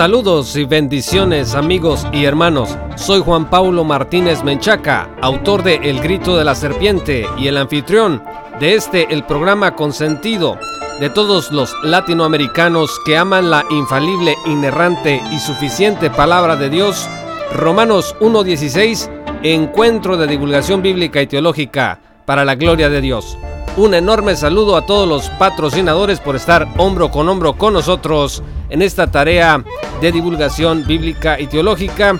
Saludos y bendiciones amigos y hermanos. Soy Juan Paulo Martínez Menchaca, autor de El Grito de la Serpiente y el anfitrión de este el programa consentido de todos los latinoamericanos que aman la infalible, inerrante y suficiente palabra de Dios. Romanos 1.16, Encuentro de Divulgación Bíblica y Teológica para la Gloria de Dios. Un enorme saludo a todos los patrocinadores por estar hombro con hombro con nosotros en esta tarea de divulgación bíblica y teológica.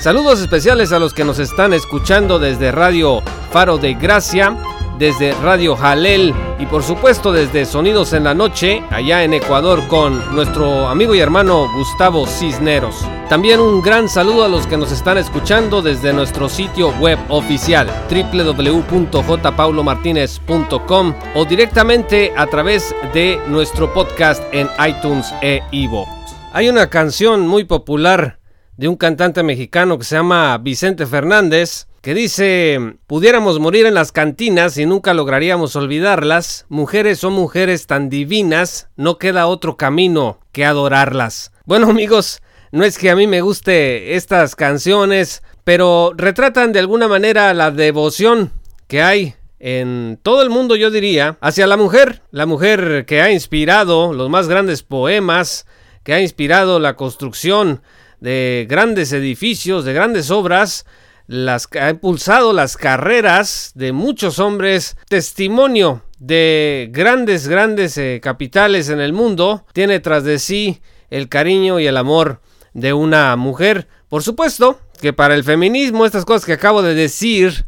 Saludos especiales a los que nos están escuchando desde Radio Faro de Gracia, desde Radio Jalel y por supuesto desde Sonidos en la Noche, allá en Ecuador con nuestro amigo y hermano Gustavo Cisneros. También un gran saludo a los que nos están escuchando desde nuestro sitio web oficial www.jpaulomartinez.com o directamente a través de nuestro podcast en iTunes e Ivo. Hay una canción muy popular de un cantante mexicano que se llama Vicente Fernández que dice, pudiéramos morir en las cantinas y nunca lograríamos olvidarlas, mujeres son mujeres tan divinas, no queda otro camino que adorarlas. Bueno amigos, no es que a mí me guste estas canciones, pero retratan de alguna manera la devoción que hay en todo el mundo, yo diría, hacia la mujer, la mujer que ha inspirado los más grandes poemas, que ha inspirado la construcción de grandes edificios, de grandes obras, las, ha impulsado las carreras de muchos hombres, testimonio de grandes, grandes eh, capitales en el mundo, tiene tras de sí el cariño y el amor de una mujer. Por supuesto que para el feminismo estas cosas que acabo de decir,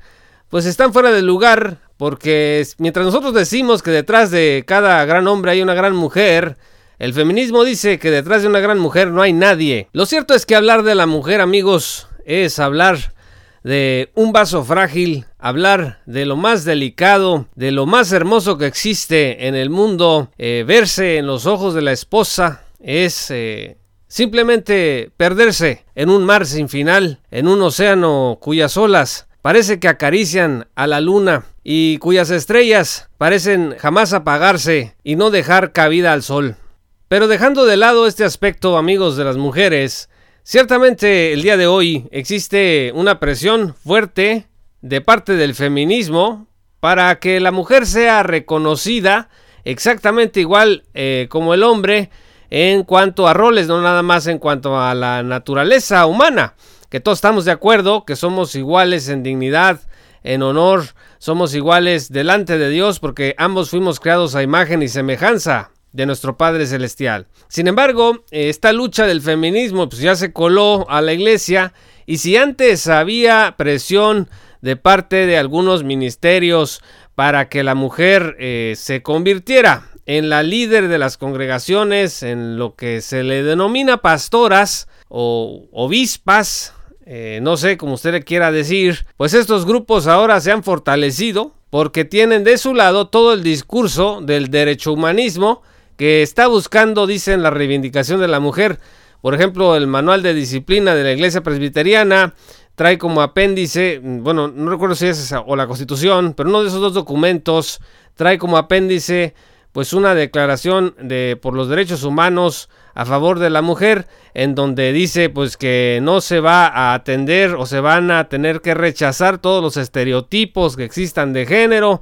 pues están fuera de lugar, porque mientras nosotros decimos que detrás de cada gran hombre hay una gran mujer, el feminismo dice que detrás de una gran mujer no hay nadie. Lo cierto es que hablar de la mujer, amigos, es hablar de un vaso frágil, hablar de lo más delicado, de lo más hermoso que existe en el mundo, eh, verse en los ojos de la esposa, es eh, simplemente perderse en un mar sin final, en un océano cuyas olas parece que acarician a la luna y cuyas estrellas parecen jamás apagarse y no dejar cabida al sol. Pero dejando de lado este aspecto, amigos de las mujeres, Ciertamente el día de hoy existe una presión fuerte de parte del feminismo para que la mujer sea reconocida exactamente igual eh, como el hombre en cuanto a roles, no nada más en cuanto a la naturaleza humana, que todos estamos de acuerdo que somos iguales en dignidad, en honor, somos iguales delante de Dios porque ambos fuimos creados a imagen y semejanza de nuestro Padre Celestial. Sin embargo, esta lucha del feminismo pues ya se coló a la iglesia y si antes había presión de parte de algunos ministerios para que la mujer eh, se convirtiera en la líder de las congregaciones, en lo que se le denomina pastoras o obispas, eh, no sé cómo usted le quiera decir, pues estos grupos ahora se han fortalecido porque tienen de su lado todo el discurso del derecho humanismo que está buscando, dicen, la reivindicación de la mujer. Por ejemplo, el manual de disciplina de la iglesia presbiteriana trae como apéndice, bueno, no recuerdo si es esa o la constitución, pero uno de esos dos documentos trae como apéndice pues una declaración de por los derechos humanos a favor de la mujer en donde dice pues que no se va a atender o se van a tener que rechazar todos los estereotipos que existan de género.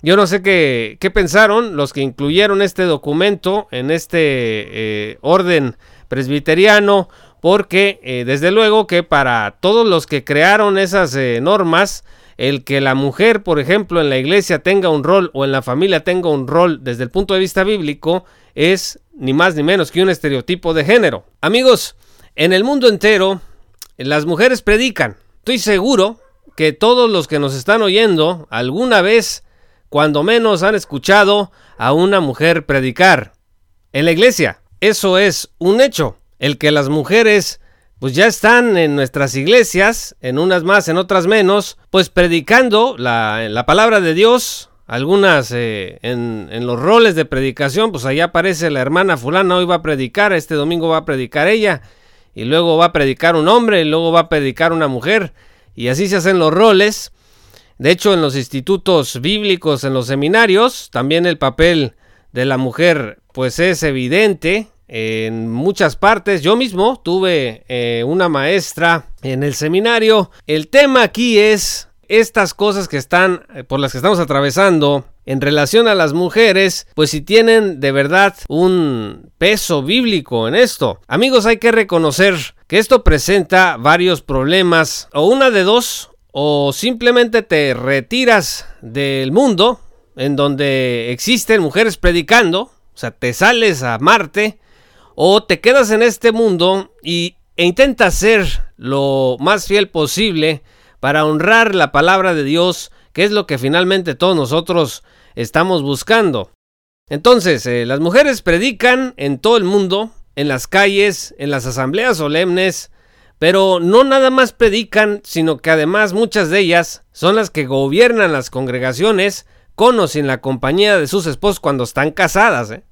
Yo no sé qué, qué pensaron los que incluyeron este documento en este eh, orden presbiteriano, porque eh, desde luego que para todos los que crearon esas eh, normas, el que la mujer, por ejemplo, en la iglesia tenga un rol o en la familia tenga un rol desde el punto de vista bíblico, es ni más ni menos que un estereotipo de género. Amigos, en el mundo entero, las mujeres predican. Estoy seguro que todos los que nos están oyendo alguna vez cuando menos han escuchado a una mujer predicar. En la iglesia, eso es un hecho. El que las mujeres pues ya están en nuestras iglesias, en unas más, en otras menos, pues predicando la, la palabra de Dios. Algunas eh, en, en, los roles de predicación, pues allá aparece la hermana fulana, hoy va a predicar, este domingo va a predicar ella, y luego va a predicar un hombre, y luego va a predicar una mujer, y así se hacen los roles. De hecho, en los institutos bíblicos, en los seminarios, también el papel de la mujer pues es evidente en muchas partes. Yo mismo tuve eh, una maestra en el seminario. El tema aquí es estas cosas que están, eh, por las que estamos atravesando en relación a las mujeres, pues si tienen de verdad un peso bíblico en esto. Amigos, hay que reconocer que esto presenta varios problemas, o una de dos, o simplemente te retiras del mundo en donde existen mujeres predicando, o sea, te sales a Marte, o te quedas en este mundo y, e intentas ser lo más fiel posible para honrar la palabra de Dios, que es lo que finalmente todos nosotros estamos buscando. Entonces, eh, las mujeres predican en todo el mundo, en las calles, en las asambleas solemnes, pero no nada más predican, sino que además muchas de ellas son las que gobiernan las congregaciones con o sin la compañía de sus esposos cuando están casadas. ¿eh?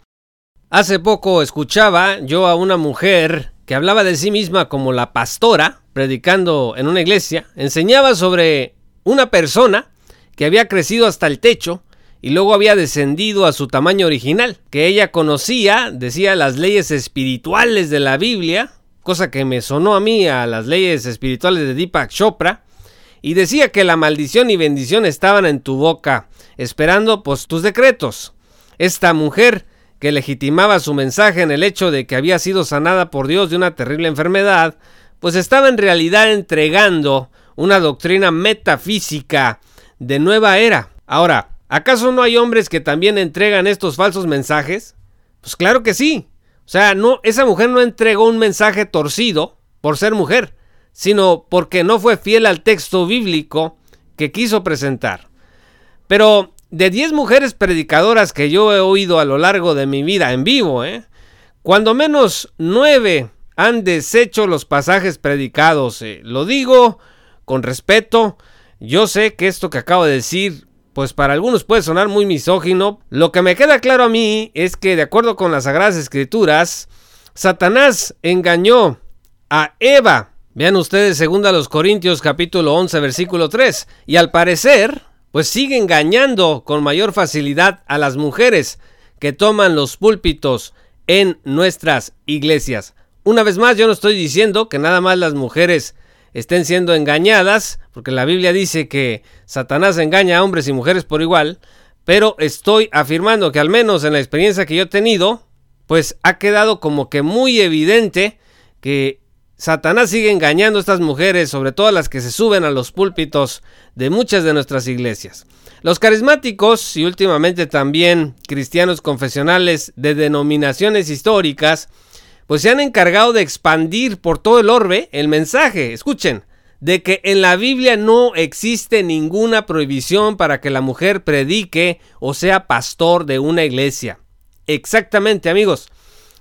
Hace poco escuchaba yo a una mujer que hablaba de sí misma como la pastora, predicando en una iglesia, enseñaba sobre una persona que había crecido hasta el techo y luego había descendido a su tamaño original, que ella conocía, decía las leyes espirituales de la Biblia, cosa que me sonó a mí a las leyes espirituales de Deepak Chopra, y decía que la maldición y bendición estaban en tu boca, esperando pues tus decretos. Esta mujer que legitimaba su mensaje en el hecho de que había sido sanada por Dios de una terrible enfermedad, pues estaba en realidad entregando una doctrina metafísica de nueva era. Ahora, ¿acaso no hay hombres que también entregan estos falsos mensajes? Pues claro que sí. O sea, no, esa mujer no entregó un mensaje torcido por ser mujer, sino porque no fue fiel al texto bíblico que quiso presentar. Pero de 10 mujeres predicadoras que yo he oído a lo largo de mi vida en vivo, ¿eh? cuando menos 9 han deshecho los pasajes predicados. ¿eh? Lo digo con respeto. Yo sé que esto que acabo de decir, pues para algunos puede sonar muy misógino. Lo que me queda claro a mí es que de acuerdo con las Sagradas Escrituras, Satanás engañó a Eva. Vean ustedes, segunda los Corintios capítulo 11 versículo 3. Y al parecer, pues sigue engañando con mayor facilidad a las mujeres que toman los púlpitos en nuestras iglesias. Una vez más, yo no estoy diciendo que nada más las mujeres estén siendo engañadas, porque la Biblia dice que Satanás engaña a hombres y mujeres por igual, pero estoy afirmando que al menos en la experiencia que yo he tenido, pues ha quedado como que muy evidente que Satanás sigue engañando a estas mujeres, sobre todo las que se suben a los púlpitos de muchas de nuestras iglesias. Los carismáticos y últimamente también cristianos confesionales de denominaciones históricas, pues se han encargado de expandir por todo el orbe el mensaje, escuchen, de que en la Biblia no existe ninguna prohibición para que la mujer predique o sea pastor de una iglesia. Exactamente amigos,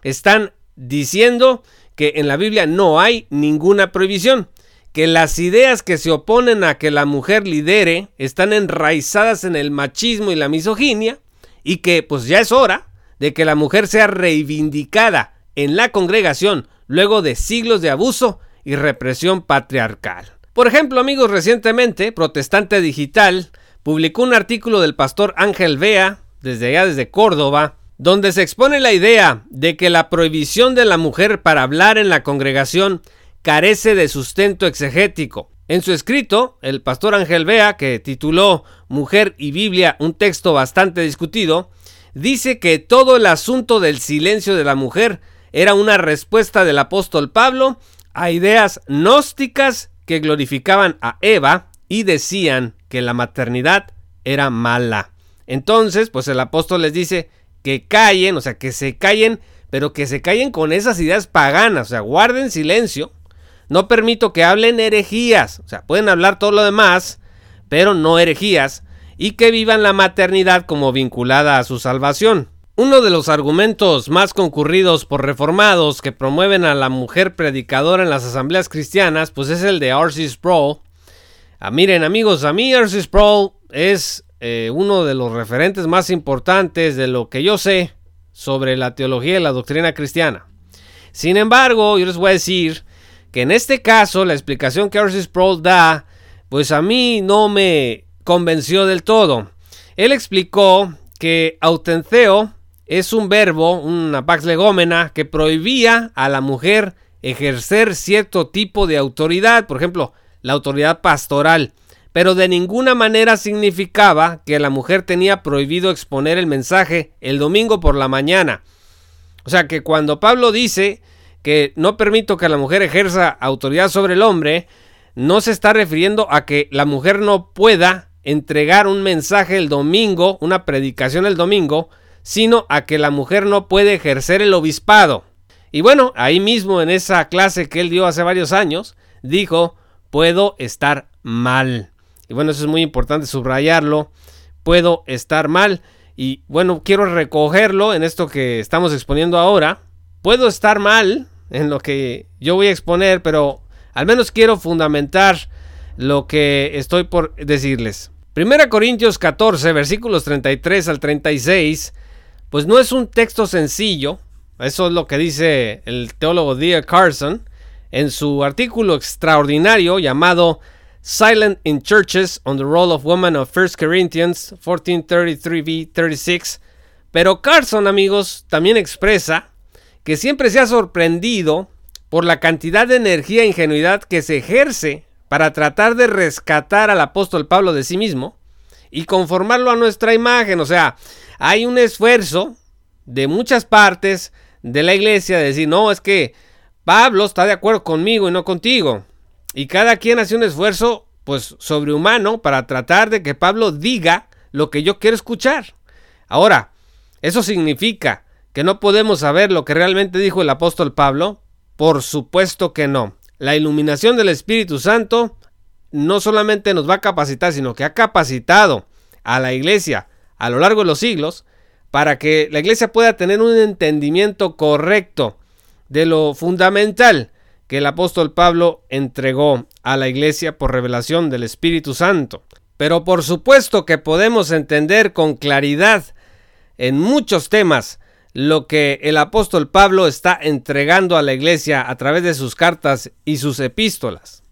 están diciendo que en la Biblia no hay ninguna prohibición, que las ideas que se oponen a que la mujer lidere están enraizadas en el machismo y la misoginia, y que pues ya es hora de que la mujer sea reivindicada en la congregación luego de siglos de abuso y represión patriarcal. Por ejemplo, amigos, recientemente Protestante Digital publicó un artículo del pastor Ángel Vea, desde allá desde Córdoba, donde se expone la idea de que la prohibición de la mujer para hablar en la congregación carece de sustento exegético. En su escrito, el pastor Ángel Bea, que tituló Mujer y Biblia, un texto bastante discutido, dice que todo el asunto del silencio de la mujer era una respuesta del apóstol Pablo a ideas gnósticas que glorificaban a Eva y decían que la maternidad era mala. Entonces, pues el apóstol les dice, que callen, o sea, que se callen, pero que se callen con esas ideas paganas, o sea, guarden silencio. No permito que hablen herejías, o sea, pueden hablar todo lo demás, pero no herejías, y que vivan la maternidad como vinculada a su salvación. Uno de los argumentos más concurridos por reformados que promueven a la mujer predicadora en las asambleas cristianas, pues es el de R.C. Sproul. Ah, miren amigos, a mí R.C. Sproul es eh, uno de los referentes más importantes de lo que yo sé sobre la teología y la doctrina cristiana. Sin embargo, yo les voy a decir que en este caso la explicación que R.C. Sproul da, pues a mí no me convenció del todo. Él explicó que Autenceo es un verbo, una pax legómena, que prohibía a la mujer ejercer cierto tipo de autoridad, por ejemplo, la autoridad pastoral, pero de ninguna manera significaba que la mujer tenía prohibido exponer el mensaje el domingo por la mañana. O sea que cuando Pablo dice que no permito que la mujer ejerza autoridad sobre el hombre, no se está refiriendo a que la mujer no pueda entregar un mensaje el domingo, una predicación el domingo, sino a que la mujer no puede ejercer el obispado. Y bueno, ahí mismo en esa clase que él dio hace varios años, dijo, puedo estar mal. Y bueno, eso es muy importante subrayarlo, puedo estar mal. Y bueno, quiero recogerlo en esto que estamos exponiendo ahora. Puedo estar mal en lo que yo voy a exponer, pero al menos quiero fundamentar lo que estoy por decirles. Primera Corintios 14, versículos 33 al 36, pues no es un texto sencillo, eso es lo que dice el teólogo D. Carson en su artículo extraordinario llamado Silent in Churches on the Role of Women of 1 Corinthians 1433b 36. Pero Carson, amigos, también expresa que siempre se ha sorprendido por la cantidad de energía e ingenuidad que se ejerce para tratar de rescatar al apóstol Pablo de sí mismo y conformarlo a nuestra imagen. O sea, hay un esfuerzo de muchas partes de la iglesia de decir, no, es que Pablo está de acuerdo conmigo y no contigo. Y cada quien hace un esfuerzo, pues, sobrehumano para tratar de que Pablo diga lo que yo quiero escuchar. Ahora, ¿eso significa que no podemos saber lo que realmente dijo el apóstol Pablo? Por supuesto que no. La iluminación del Espíritu Santo no solamente nos va a capacitar, sino que ha capacitado a la iglesia a lo largo de los siglos para que la iglesia pueda tener un entendimiento correcto de lo fundamental que el apóstol Pablo entregó a la iglesia por revelación del Espíritu Santo. Pero por supuesto que podemos entender con claridad en muchos temas lo que el apóstol Pablo está entregando a la iglesia a través de sus cartas y sus epístolas.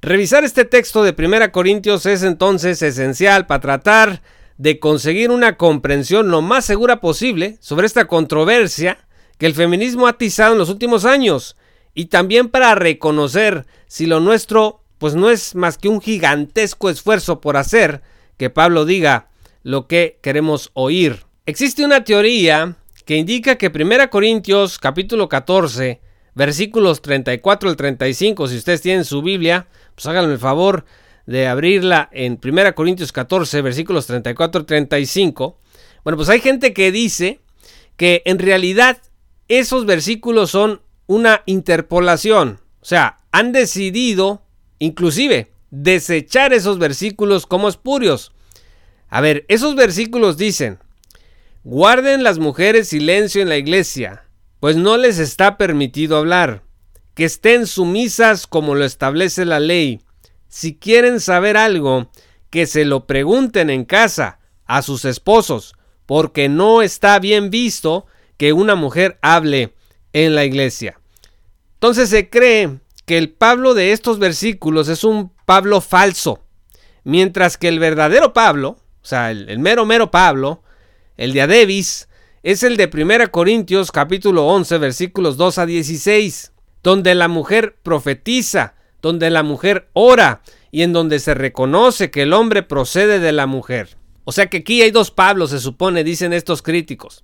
Revisar este texto de 1 Corintios es entonces esencial para tratar de conseguir una comprensión lo más segura posible sobre esta controversia que el feminismo ha atizado en los últimos años y también para reconocer si lo nuestro pues no es más que un gigantesco esfuerzo por hacer que Pablo diga lo que queremos oír. Existe una teoría que indica que 1 Corintios capítulo 14 versículos 34 al 35, si ustedes tienen su Biblia, pues háganme el favor de abrirla en 1 Corintios 14, versículos 34 35, bueno, pues hay gente que dice que en realidad esos versículos son una interpolación. O sea, han decidido inclusive desechar esos versículos como espurios. A ver, esos versículos dicen, guarden las mujeres silencio en la iglesia, pues no les está permitido hablar, que estén sumisas como lo establece la ley si quieren saber algo, que se lo pregunten en casa a sus esposos, porque no está bien visto que una mujer hable en la iglesia. Entonces se cree que el Pablo de estos versículos es un Pablo falso, mientras que el verdadero Pablo, o sea, el, mero mero Pablo, el de Adebis, es el de 1 Corintios capítulo 11 versículos 2 a 16, donde la mujer profetiza, donde la mujer ora y en donde se reconoce que el hombre procede de la mujer. O sea que aquí hay dos Pablos, se supone, dicen estos críticos.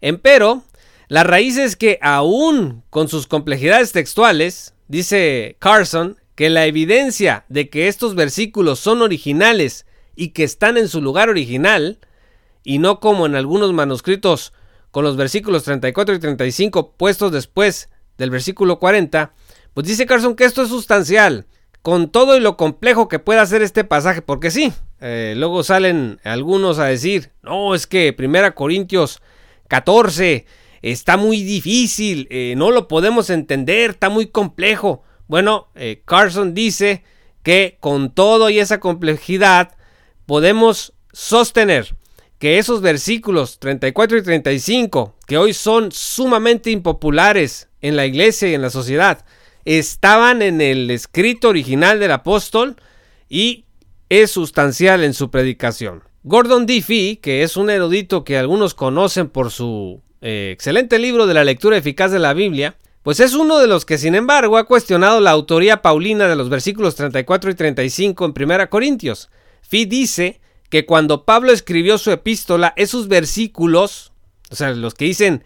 Empero, la raíz es que aún con sus complejidades textuales, dice Carson, que la evidencia de que estos versículos son originales y que están en su lugar original, y no como en algunos manuscritos con los versículos 34 y 35 puestos después del versículo 40, pues dice Carson que esto es sustancial, con todo y lo complejo que pueda ser este pasaje, porque sí, eh, luego salen algunos a decir, no, es que Primera Corintios 14 está muy difícil, eh, no lo podemos entender, está muy complejo. Bueno, eh, Carson dice que con todo y esa complejidad podemos sostener que esos versículos 34 y 35, que hoy son sumamente impopulares en la iglesia y en la sociedad, estaban en el escrito original del apóstol y es sustancial en su predicación. Gordon Diffie, que es un erudito que algunos conocen por su eh, excelente libro de la lectura eficaz de la Biblia, pues es uno de los que sin embargo ha cuestionado la autoría paulina de los versículos 34 y 35 en 1 Corintios. Fee dice que cuando Pablo escribió su epístola, esos versículos, o sea, los que dicen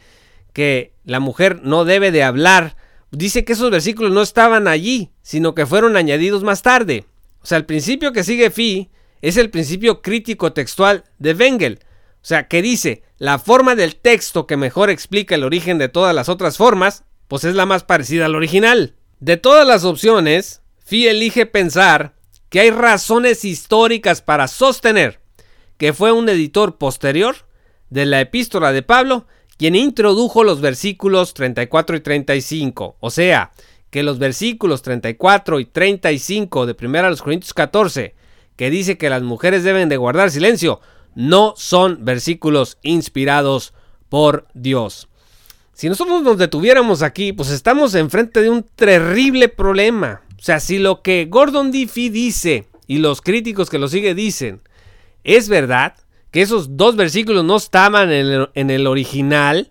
que la mujer no debe de hablar, dice que esos versículos no estaban allí, sino que fueron añadidos más tarde. O sea, el principio que sigue Fee es el principio crítico textual de Wengel. O sea, que dice, la forma del texto que mejor explica el origen de todas las otras formas, pues es la más parecida al original. De todas las opciones, Fi elige pensar que hay razones históricas para sostener que fue un editor posterior de la epístola de Pablo quien introdujo los versículos 34 y 35. O sea, que los versículos 34 y 35 de 1 Corintios 14 que dice que las mujeres deben de guardar silencio, no son versículos inspirados por Dios. Si nosotros nos detuviéramos aquí, pues estamos enfrente de un terrible problema. O sea, si lo que Gordon Diffie dice y los críticos que lo siguen dicen es verdad, que esos dos versículos no estaban en el, en el original,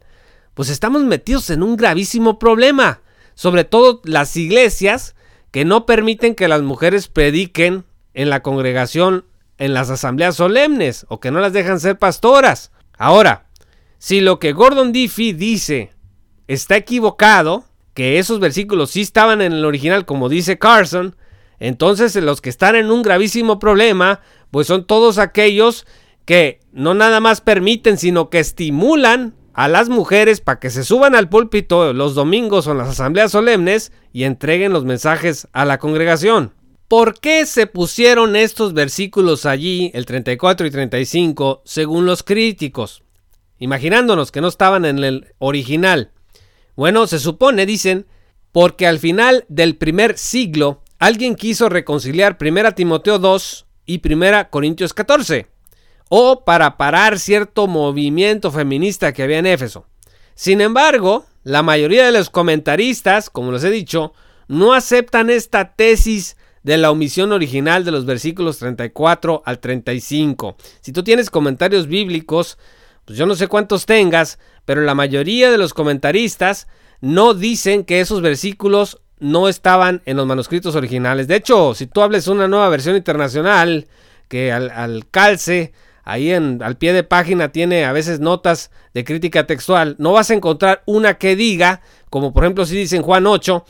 pues estamos metidos en un gravísimo problema. Sobre todo las iglesias que no permiten que las mujeres prediquen en la congregación en las asambleas solemnes o que no las dejan ser pastoras. Ahora, si lo que Gordon Diffie dice está equivocado, que esos versículos sí estaban en el original como dice Carson, entonces los que están en un gravísimo problema, pues son todos aquellos que no nada más permiten, sino que estimulan a las mujeres para que se suban al púlpito los domingos o en las asambleas solemnes y entreguen los mensajes a la congregación. ¿Por qué se pusieron estos versículos allí, el 34 y 35, según los críticos? Imaginándonos que no estaban en el original. Bueno, se supone, dicen, porque al final del primer siglo alguien quiso reconciliar 1 Timoteo 2 y 1 Corintios 14, o para parar cierto movimiento feminista que había en Éfeso. Sin embargo, la mayoría de los comentaristas, como les he dicho, no aceptan esta tesis de la omisión original de los versículos 34 al 35. Si tú tienes comentarios bíblicos, pues yo no sé cuántos tengas, pero la mayoría de los comentaristas no dicen que esos versículos no estaban en los manuscritos originales. De hecho, si tú hables una nueva versión internacional que al, calce, ahí en, al pie de página tiene a veces notas de crítica textual, no vas a encontrar una que diga, como por ejemplo si dice en Juan 8,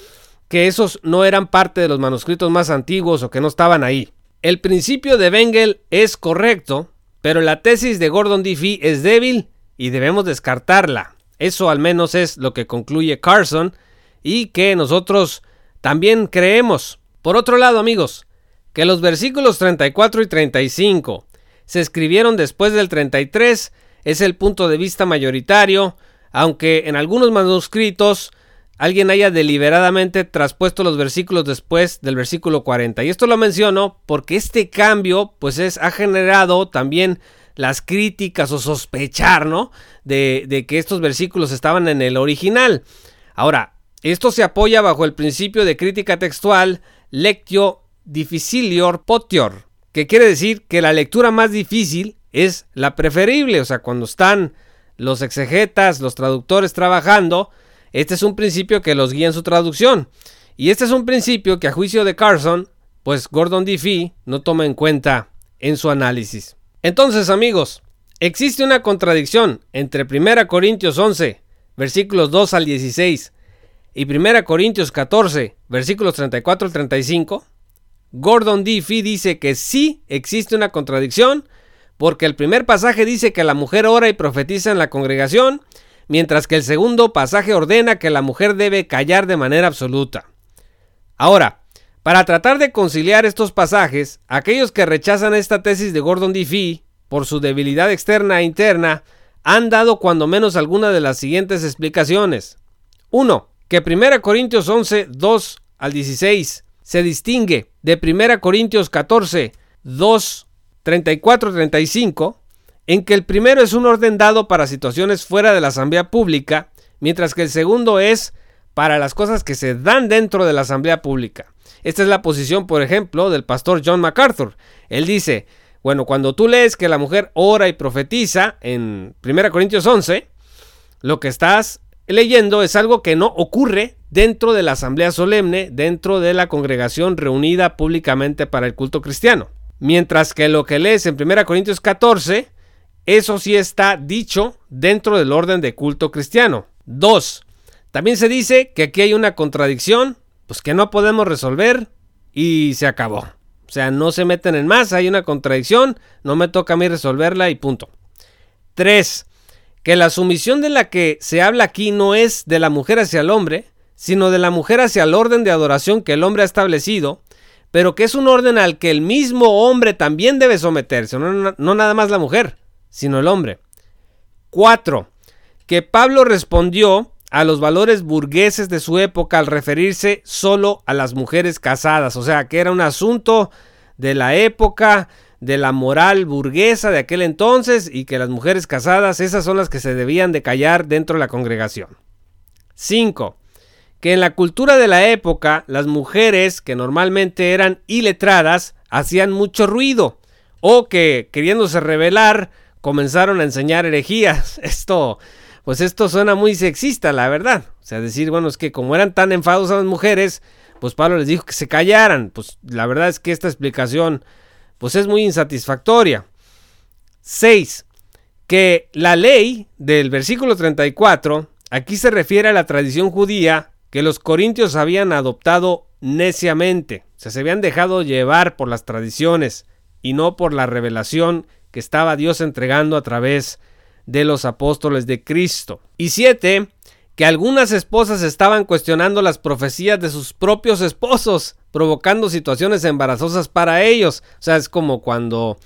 que esos no eran parte de los manuscritos más antiguos o que no estaban ahí. El principio de Bengel es correcto, pero la tesis de Gordon Diffie es débil y debemos descartarla. Eso al menos es lo que concluye Carson y que nosotros también creemos. Por otro lado, amigos, que los versículos 34 y 35 se escribieron después del 33 es el punto de vista mayoritario, aunque en algunos manuscritos alguien haya deliberadamente traspuesto los versículos después del versículo 40. Y esto lo menciono porque este cambio pues es, ha generado también las críticas o sospechar, ¿no? De, de que estos versículos estaban en el original. Ahora, esto se apoya bajo el principio de crítica textual lectio difficilior potior, que quiere decir que la lectura más difícil es la preferible, o sea, cuando están los exegetas, los traductores trabajando, este es un principio que los guía en su traducción. Y este es un principio que a juicio de Carson, pues Gordon Diffie no toma en cuenta en su análisis. Entonces, amigos, existe una contradicción entre 1 Corintios 11, versículos 2 al 16, y 1 Corintios 14, versículos 34 al 35. Gordon Diffie dice que sí existe una contradicción, porque el primer pasaje dice que la mujer ora y profetiza en la congregación, mientras que el segundo pasaje ordena que la mujer debe callar de manera absoluta. Ahora, para tratar de conciliar estos pasajes, aquellos que rechazan esta tesis de Gordon Diffie por su debilidad externa e interna han dado cuando menos alguna de las siguientes explicaciones. 1. Que 1 Corintios 11, 2 al 16 se distingue de 1 Corintios 14, 2, 34, 35 en que el primero es un orden dado para situaciones fuera de la asamblea pública, mientras que el segundo es para las cosas que se dan dentro de la asamblea pública. Esta es la posición, por ejemplo, del pastor John MacArthur. Él dice, Bueno, cuando tú lees que la mujer ora y profetiza en 1 Corintios 11, lo que estás leyendo es algo que no ocurre dentro de la asamblea solemne, dentro de la congregación reunida públicamente para el culto cristiano. Mientras que lo que lees en 1 Corintios 14, eso sí está dicho dentro del orden de culto cristiano. 2. También se dice que aquí hay una contradicción, pues que no podemos resolver y se acabó. O sea, no se meten en más, hay una contradicción, no me toca a mí resolverla y punto. 3. Que la sumisión de la que se habla aquí no es de la mujer hacia el hombre, sino de la mujer hacia el orden de adoración que el hombre ha establecido, pero que es un orden al que el mismo hombre también debe someterse, no, no nada más la mujer, sino el hombre. 4. Que Pablo respondió a los valores burgueses de su época al referirse solo a las mujeres casadas. O sea, que era un asunto de la época, de la moral burguesa de aquel entonces y que las mujeres casadas, esas son las que se debían de callar dentro de la congregación. 5. Que en la cultura de la época las mujeres que normalmente eran iletradas hacían mucho ruido o que queriéndose revelar comenzaron a enseñar herejías. Esto pues esto suena muy sexista, la verdad. O sea, decir, bueno, es que como eran tan enfadosas las mujeres, pues Pablo les dijo que se callaran. Pues la verdad es que esta explicación, pues es muy insatisfactoria. 6. Que la ley del versículo 34, aquí se refiere a la tradición judía que los corintios habían adoptado neciamente. O sea, se habían dejado llevar por las tradiciones y no por la revelación que estaba Dios entregando a través de los apóstoles de Cristo. Y siete, que algunas esposas estaban cuestionando las profecías de sus propios esposos, provocando situaciones embarazosas para ellos. O sea, es como cuando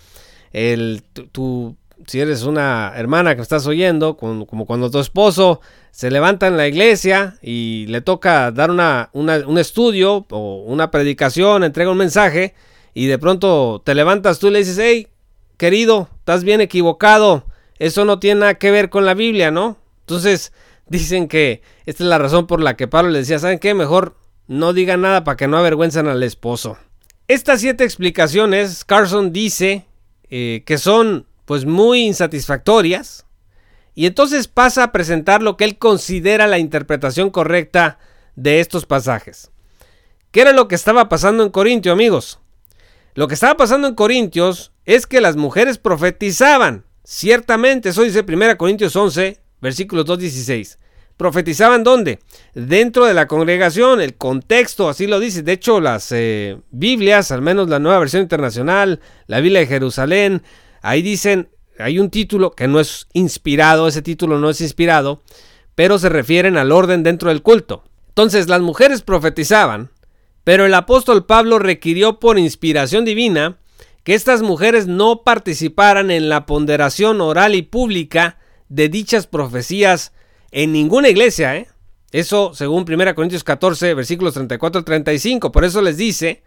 el, tú, si eres una hermana que estás oyendo, como, cuando tu esposo se levanta en la iglesia y le toca dar una, un estudio o una predicación, entrega un mensaje, y de pronto te levantas tú y le dices, hey, querido, estás bien equivocado eso no tiene nada que ver con la Biblia, ¿no? Entonces dicen que esta es la razón por la que Pablo le decía, ¿saben qué? Mejor no digan nada para que no avergüenzan al esposo. Estas siete explicaciones, Carson dice eh, que son pues muy insatisfactorias y entonces pasa a presentar lo que él considera la interpretación correcta de estos pasajes. ¿Qué era lo que estaba pasando en Corintio, amigos? Lo que estaba pasando en Corintios es que las mujeres profetizaban Ciertamente, eso dice 1 Corintios 11, versículos 2.16. ¿Profetizaban dónde? Dentro de la congregación, el contexto así lo dice. De hecho, las eh, Biblias, al menos la nueva versión internacional, la Biblia de Jerusalén, ahí dicen, hay un título que no es inspirado, ese título no es inspirado, pero se refieren al orden dentro del culto. Entonces, las mujeres profetizaban, pero el apóstol Pablo requirió por inspiración divina que estas mujeres no participaran en la ponderación oral y pública de dichas profecías en ninguna iglesia. ¿eh? Eso según 1 Corintios 14, versículos 34 al 35. Por eso les dice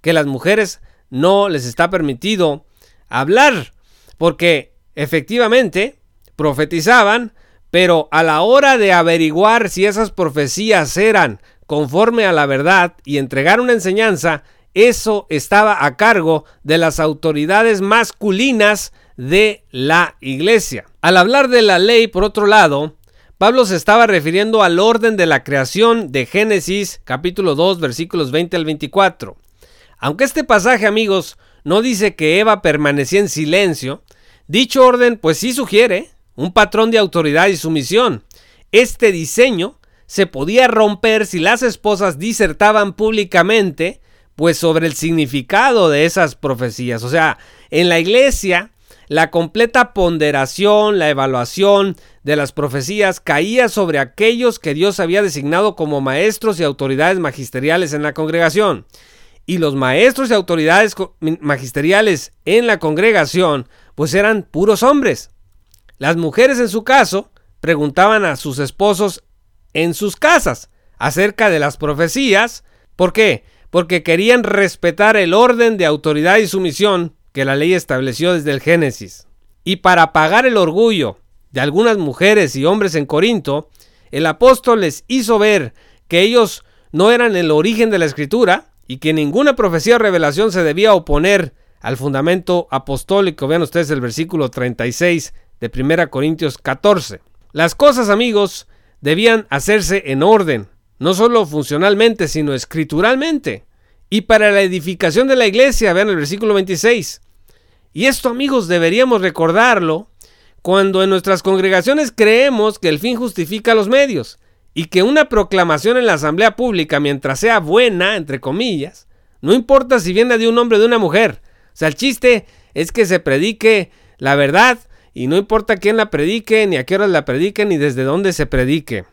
que las mujeres no les está permitido hablar, porque efectivamente profetizaban, pero a la hora de averiguar si esas profecías eran conforme a la verdad y entregar una enseñanza, eso estaba a cargo de las autoridades masculinas de la iglesia. Al hablar de la ley, por otro lado, Pablo se estaba refiriendo al orden de la creación de Génesis capítulo 2 versículos 20 al 24. Aunque este pasaje, amigos, no dice que Eva permanecía en silencio, dicho orden pues sí sugiere un patrón de autoridad y sumisión. Este diseño se podía romper si las esposas disertaban públicamente pues sobre el significado de esas profecías. O sea, en la iglesia, la completa ponderación, la evaluación de las profecías caía sobre aquellos que Dios había designado como maestros y autoridades magisteriales en la congregación. Y los maestros y autoridades magisteriales en la congregación, pues eran puros hombres. Las mujeres en su caso preguntaban a sus esposos en sus casas acerca de las profecías. ¿Por qué? Porque querían respetar el orden de autoridad y sumisión que la ley estableció desde el Génesis. Y para apagar el orgullo de algunas mujeres y hombres en Corinto, el apóstol les hizo ver que ellos no eran el origen de la escritura y que ninguna profecía o revelación se debía oponer al fundamento apostólico. Vean ustedes el versículo 36 de 1 Corintios 14. Las cosas, amigos, debían hacerse en orden, no solo funcionalmente, sino escrituralmente. Y para la edificación de la iglesia, vean el versículo 26. Y esto, amigos, deberíamos recordarlo cuando en nuestras congregaciones creemos que el fin justifica los medios y que una proclamación en la asamblea pública, mientras sea buena, entre comillas, no importa si viene de un hombre o de una mujer. O sea, el chiste es que se predique la verdad y no importa quién la predique, ni a qué horas la predique, ni desde dónde se predique.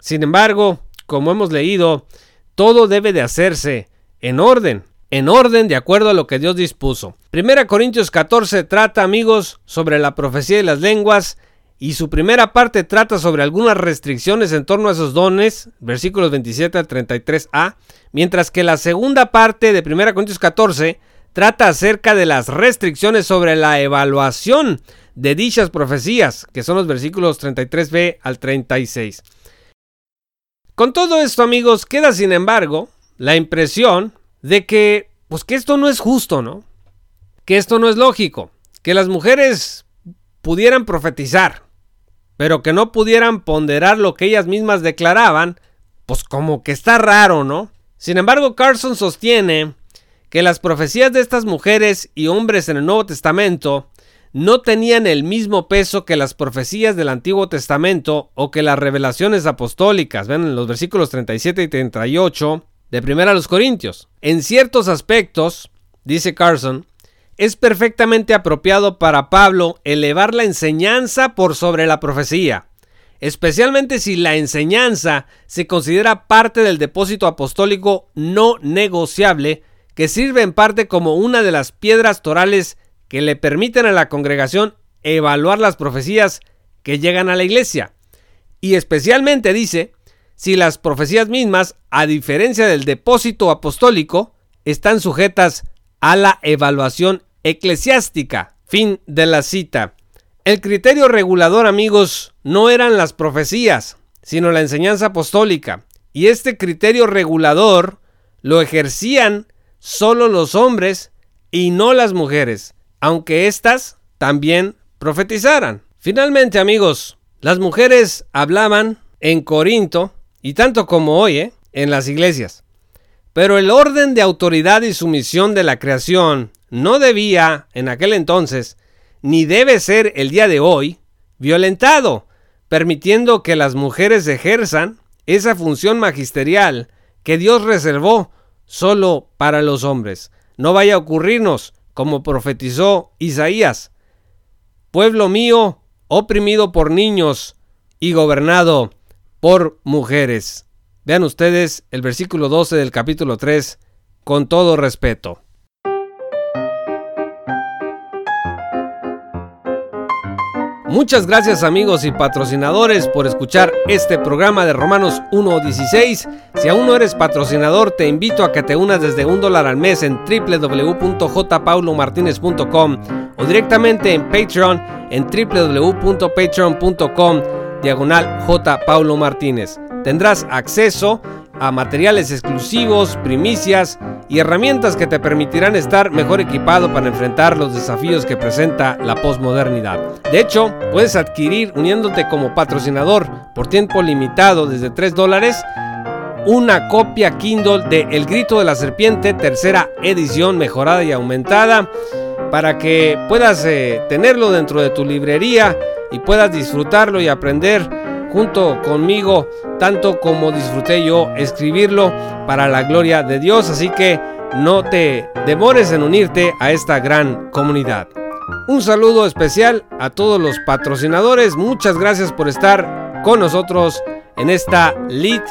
Sin embargo, como hemos leído, todo debe de hacerse en orden, en orden de acuerdo a lo que Dios dispuso. Primera Corintios 14 trata, amigos, sobre la profecía de las lenguas y su primera parte trata sobre algunas restricciones en torno a esos dones, versículos 27 al 33a, mientras que la segunda parte de Primera Corintios 14 trata acerca de las restricciones sobre la evaluación de dichas profecías, que son los versículos 33b al 36. Con todo esto, amigos, queda sin embargo la impresión de que, pues que esto no es justo, ¿no? Que esto no es lógico, que las mujeres pudieran profetizar, pero que no pudieran ponderar lo que ellas mismas declaraban, pues como que está raro, ¿no? Sin embargo, Carson sostiene que las profecías de estas mujeres y hombres en el Nuevo Testamento no tenían el mismo peso que las profecías del Antiguo Testamento o que las revelaciones apostólicas. Ven en los versículos 37 y 38 de Primera a los Corintios. En ciertos aspectos, dice Carson, es perfectamente apropiado para Pablo elevar la enseñanza por sobre la profecía, especialmente si la enseñanza se considera parte del depósito apostólico no negociable que sirve en parte como una de las piedras torales que le permiten a la congregación evaluar las profecías que llegan a la iglesia. Y especialmente dice, si las profecías mismas, a diferencia del depósito apostólico, están sujetas a la evaluación eclesiástica. Fin de la cita. El criterio regulador, amigos, no eran las profecías, sino la enseñanza apostólica. Y este criterio regulador lo ejercían solo los hombres y no las mujeres, aunque éstas también profetizaran. Finalmente, amigos, las mujeres hablaban en Corinto, y tanto como hoy, ¿eh? en las iglesias. Pero el orden de autoridad y sumisión de la creación no debía, en aquel entonces, ni debe ser el día de hoy, violentado, permitiendo que las mujeres ejerzan esa función magisterial que Dios reservó solo para los hombres. No vaya a ocurrirnos, como profetizó Isaías, pueblo mío, oprimido por niños y gobernado por mujeres. Vean ustedes el versículo 12 del capítulo 3 con todo respeto. Muchas gracias amigos y patrocinadores por escuchar este programa de Romanos 1.16. Si aún no eres patrocinador, te invito a que te unas desde un dólar al mes en www.jpaulomartinez.com o directamente en Patreon en www.patreon.com diagonal J. Tendrás acceso a materiales exclusivos, primicias y herramientas que te permitirán estar mejor equipado para enfrentar los desafíos que presenta la posmodernidad. De hecho, puedes adquirir uniéndote como patrocinador por tiempo limitado desde 3 dólares una copia Kindle de El Grito de la Serpiente, tercera edición mejorada y aumentada, para que puedas eh, tenerlo dentro de tu librería y puedas disfrutarlo y aprender junto conmigo, tanto como disfruté yo escribirlo para la gloria de Dios. Así que no te demores en unirte a esta gran comunidad. Un saludo especial a todos los patrocinadores. Muchas gracias por estar con nosotros en esta lead.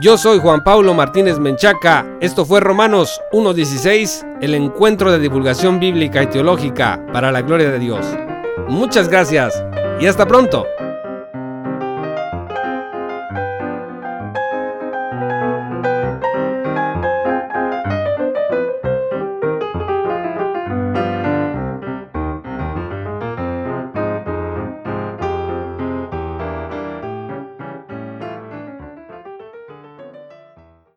Yo soy Juan Pablo Martínez Menchaca. Esto fue Romanos 1.16, el encuentro de divulgación bíblica y teológica para la gloria de Dios. Muchas gracias y hasta pronto.